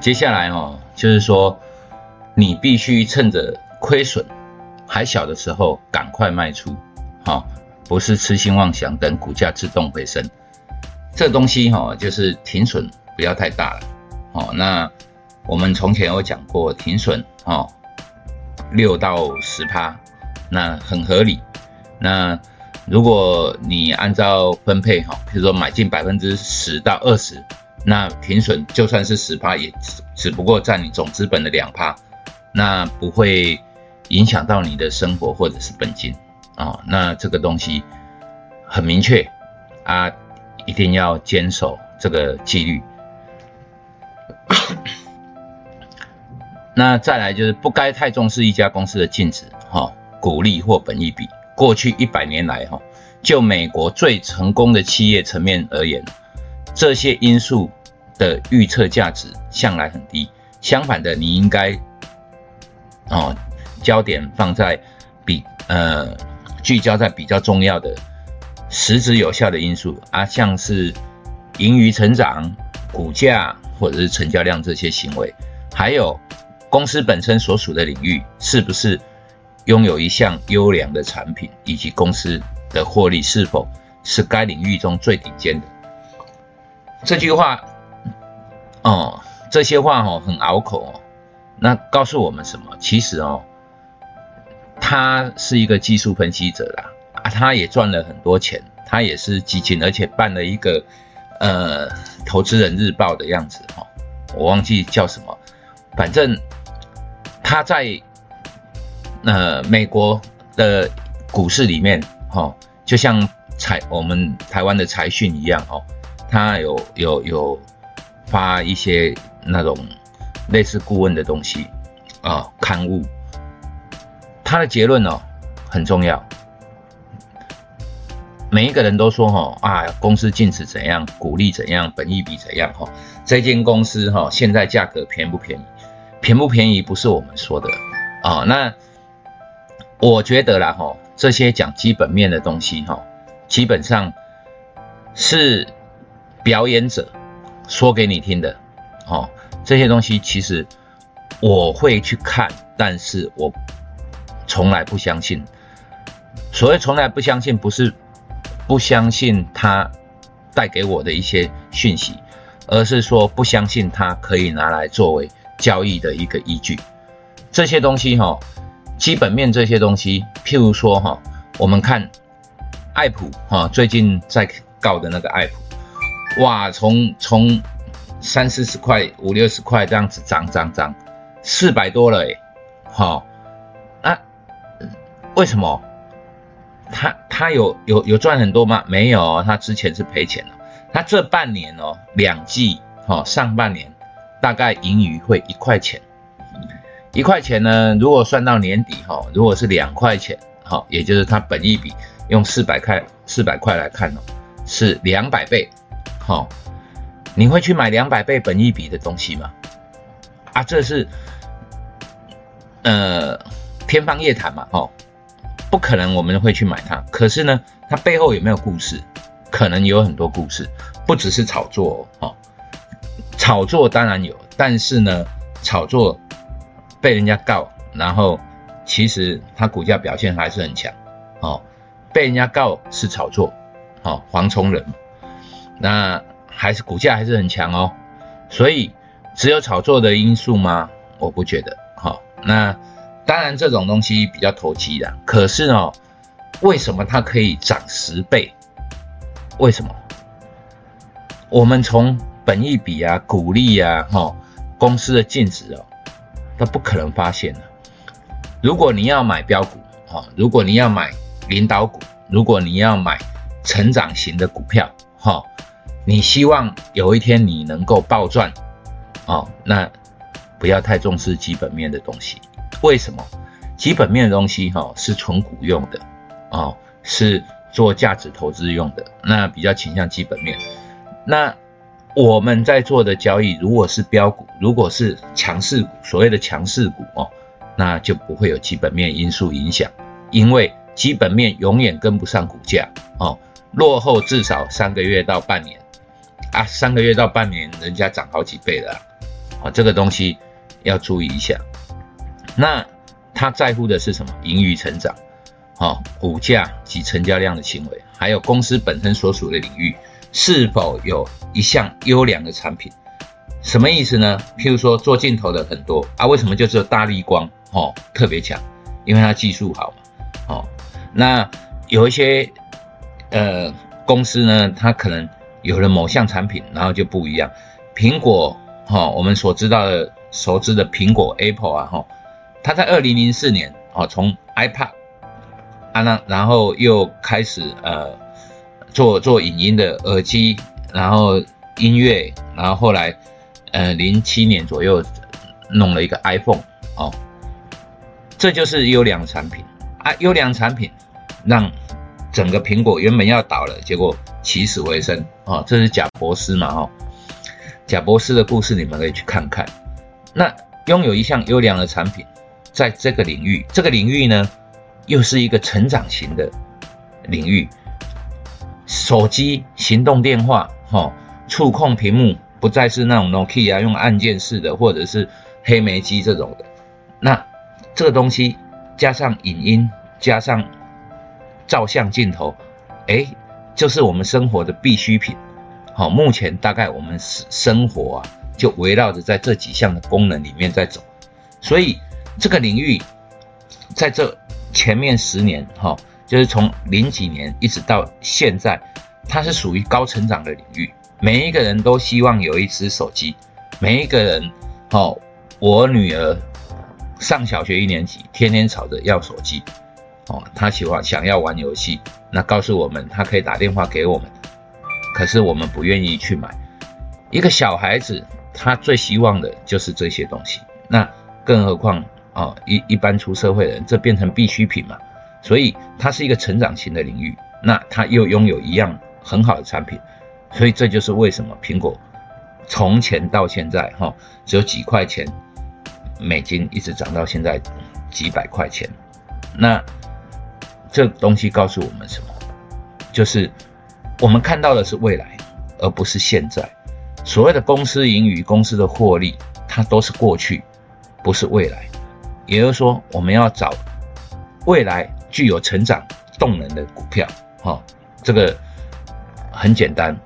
接下来哦，就是说你必须趁着亏损还小的时候赶快卖出，好，不是痴心妄想等股价自动回升。这东西哈，就是停损不要太大了，哦，那我们从前有讲过停损哦，六到十趴，那很合理。那如果你按照分配哈，比如说买进百分之十到二十，那停损就算是十趴，也只不过占你总资本的两趴，那不会影响到你的生活或者是本金啊。那这个东西很明确啊。一定要坚守这个纪律。那再来就是不该太重视一家公司的净值、哈股利或本益比。过去一百年来，哈就美国最成功的企业层面而言，这些因素的预测价值向来很低。相反的，你应该哦焦点放在比呃聚焦在比较重要的。实质有效的因素啊，像是盈余成长、股价或者是成交量这些行为，还有公司本身所属的领域是不是拥有一项优良的产品，以及公司的获利是否是该领域中最顶尖的。这句话哦，这些话哦很拗口哦，那告诉我们什么？其实哦，他是一个技术分析者啦。啊，他也赚了很多钱，他也是基金，而且办了一个呃投资人日报的样子哈，我忘记叫什么，反正他在呃美国的股市里面哈，就像财我们台湾的财讯一样哦，他有有有发一些那种类似顾问的东西啊刊物，他的结论哦很重要。每一个人都说哈啊，公司净值怎样，鼓励怎样，本益比怎样哈？这间公司哈，现在价格便不便宜？便不便宜不是我们说的啊。那我觉得啦哈，这些讲基本面的东西哈，基本上是表演者说给你听的哦。这些东西其实我会去看，但是我从来不相信。所谓从来不相信，不是。不相信他带给我的一些讯息，而是说不相信他可以拿来作为交易的一个依据。这些东西哈，基本面这些东西，譬如说哈，我们看爱普哈，最近在告的那个爱普，哇，从从三四十块、五六十块这样子涨涨涨，四百多了哎，好，那为什么？他他有有有赚很多吗？没有，他之前是赔钱了。他这半年哦，两季哈，上半年大概盈余会一块钱，一块钱呢，如果算到年底哈，如果是两块钱，好，也就是他本一笔用四百块四百块来看哦，是两百倍，好，你会去买两百倍本一笔的东西吗？啊，这是呃天方夜谭嘛，哈。不可能我们会去买它，可是呢，它背后有没有故事？可能有很多故事，不只是炒作哦。炒作当然有，但是呢，炒作被人家告，然后其实它股价表现还是很强哦。被人家告是炒作，哦，黄崇仁，那还是股价还是很强哦。所以只有炒作的因素吗？我不觉得，好，那。当然，这种东西比较投机的。可是呢，为什么它可以涨十倍？为什么？我们从本益比啊、股利啊、哈公司的净值哦，都不可能发现的。如果你要买标股，哈，如果你要买领导股，如果你要买成长型的股票，哈，你希望有一天你能够暴赚，哦，那不要太重视基本面的东西。为什么基本面的东西哈是纯股用的哦，是做价值投资用的，那比较倾向基本面。那我们在做的交易，如果是标股，如果是强势股，所谓的强势股哦，那就不会有基本面因素影响，因为基本面永远跟不上股价哦，落后至少三个月到半年啊，三个月到半年人家涨好几倍了，啊，这个东西要注意一下。那他在乎的是什么？盈余成长，好，股价及成交量的行为，还有公司本身所属的领域是否有一项优良的产品？什么意思呢？譬如说做镜头的很多啊，为什么就只有大力光哦特别强？因为它技术好嘛，哦，那有一些呃公司呢，它可能有了某项产品，然后就不一样。苹果哈，我们所知道的熟知的苹果 Apple 啊哈，它在二零零四年哦从 iPad 啊那然后又开始呃做做影音的耳机，然后音乐，然后后来。呃，零七年左右弄了一个 iPhone 哦，这就是优良产品啊！优良产品让整个苹果原本要倒了，结果起死回生哦。这是贾博士嘛？哦，贾博士的故事你们可以去看看。那拥有一项优良的产品，在这个领域，这个领域呢，又是一个成长型的领域，手机、行动电话、哈，触控屏幕。不再是那种 Nokia 用按键式的，或者是黑莓机这种的。那这个东西加上影音，加上照相镜头，哎，就是我们生活的必需品。好，目前大概我们生生活啊，就围绕着在这几项的功能里面在走。所以这个领域在这前面十年，哈，就是从零几年一直到现在，它是属于高成长的领域。每一个人都希望有一只手机，每一个人，哦，我女儿上小学一年级，天天吵着要手机，哦，他喜欢想要玩游戏，那告诉我们他可以打电话给我们，可是我们不愿意去买。一个小孩子他最希望的就是这些东西，那更何况哦一一般出社会的人，这变成必需品嘛，所以它是一个成长型的领域，那他又拥有一样很好的产品。所以这就是为什么苹果从前到现在哈只有几块钱美金，一直涨到现在几百块钱。那这东西告诉我们什么？就是我们看到的是未来，而不是现在。所谓的公司盈余、公司的获利，它都是过去，不是未来。也就是说，我们要找未来具有成长动能的股票。哈，这个很简单。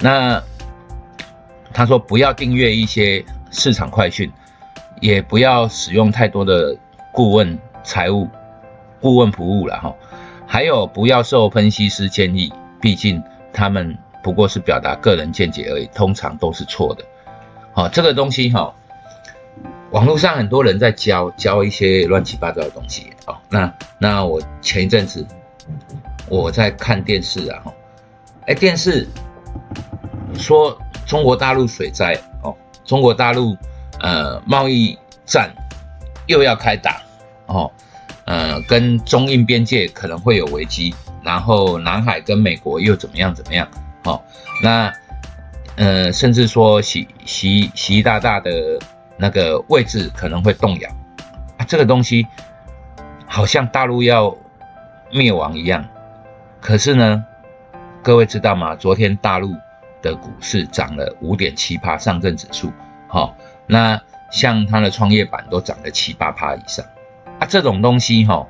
那他说不要订阅一些市场快讯，也不要使用太多的顾问财务顾问服务了哈。还有不要受分析师建议，毕竟他们不过是表达个人见解而已，通常都是错的。好，这个东西哈，网络上很多人在教教一些乱七八糟的东西哦。那那我前一阵子我在看电视啊，哎电视。说中国大陆水灾哦，中国大陆呃贸易战又要开打哦，呃跟中印边界可能会有危机，然后南海跟美国又怎么样怎么样哦，那呃甚至说习习习大大的那个位置可能会动摇啊，这个东西好像大陆要灭亡一样，可是呢，各位知道吗？昨天大陆。的股市涨了五点七趴，上证指数，好，那像它的创业板都涨了七八趴以上，这种东西哈，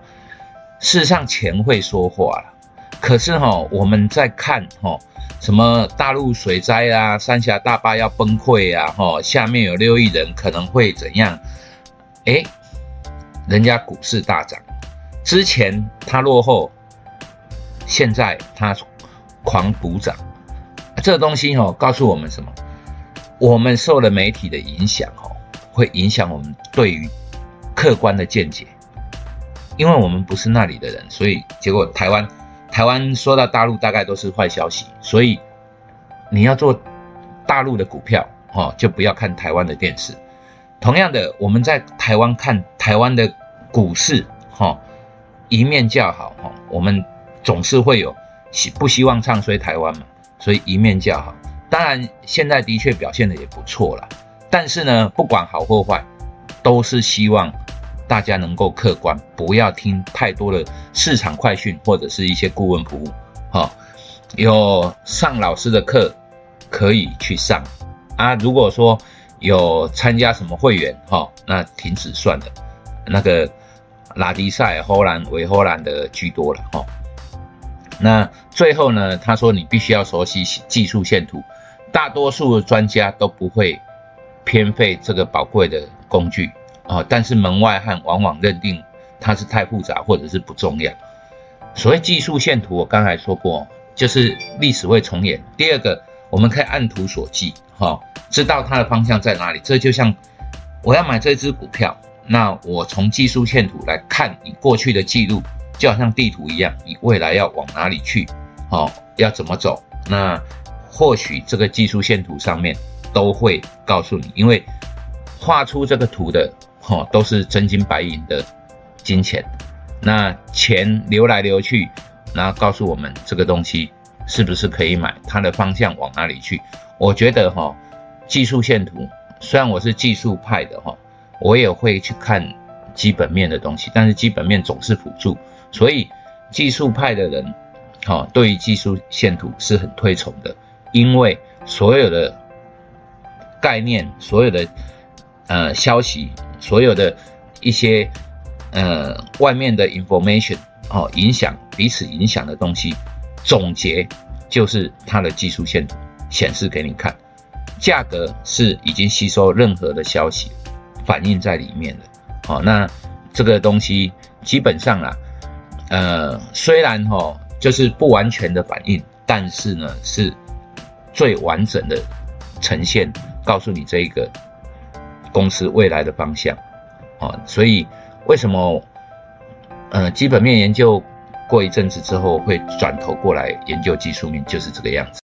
事实上钱会说话了，可是哈，我们在看哈，什么大陆水灾啊，三峡大坝要崩溃啊，哈，下面有六亿人可能会怎样？哎，人家股市大涨，之前它落后，现在它狂补涨。这个东西哦，告诉我们什么？我们受了媒体的影响哦，会影响我们对于客观的见解。因为我们不是那里的人，所以结果台湾台湾说到大陆大概都是坏消息。所以你要做大陆的股票哦，就不要看台湾的电视。同样的，我们在台湾看台湾的股市哈，一面叫好哈，我们总是会有希不希望唱衰台湾嘛？所以一面叫好，当然现在的确表现的也不错了。但是呢，不管好或坏，都是希望大家能够客观，不要听太多的市场快讯或者是一些顾问服务。哈，有上老师的课可以去上啊。如果说有参加什么会员哈，那停止算了，那个拉迪赛、荷兰、维荷兰的居多了哈。那最后呢，他说你必须要熟悉技术线图，大多数的专家都不会偏废这个宝贵的工具啊，但是门外汉往往认定它是太复杂或者是不重要。所谓技术线图，我刚才说过，就是历史会重演。第二个，我们可以按图索骥，哈，知道它的方向在哪里。这就像我要买这只股票，那我从技术线图来看你过去的记录，就好像地图一样，你未来要往哪里去，好，要怎么走，那或许这个技术线图上面都会告诉你，因为画出这个图的，哈，都是真金白银的金钱。那钱流来流去，然后告诉我们这个东西是不是可以买，它的方向往哪里去？我觉得哈，技术线图虽然我是技术派的哈，我也会去看基本面的东西，但是基本面总是辅助，所以技术派的人哈，对于技术线图是很推崇的，因为所有的概念、所有的呃消息、所有的一些。呃，外面的 information 哦，影响彼此影响的东西，总结就是它的技术线显示给你看，价格是已经吸收任何的消息反映在里面的。好，那这个东西基本上啊，呃，虽然哈就是不完全的反应，但是呢是最完整的呈现，告诉你这一个公司未来的方向。啊，所以。为什么？呃，基本面研究过一阵子之后，会转头过来研究技术面，就是这个样子。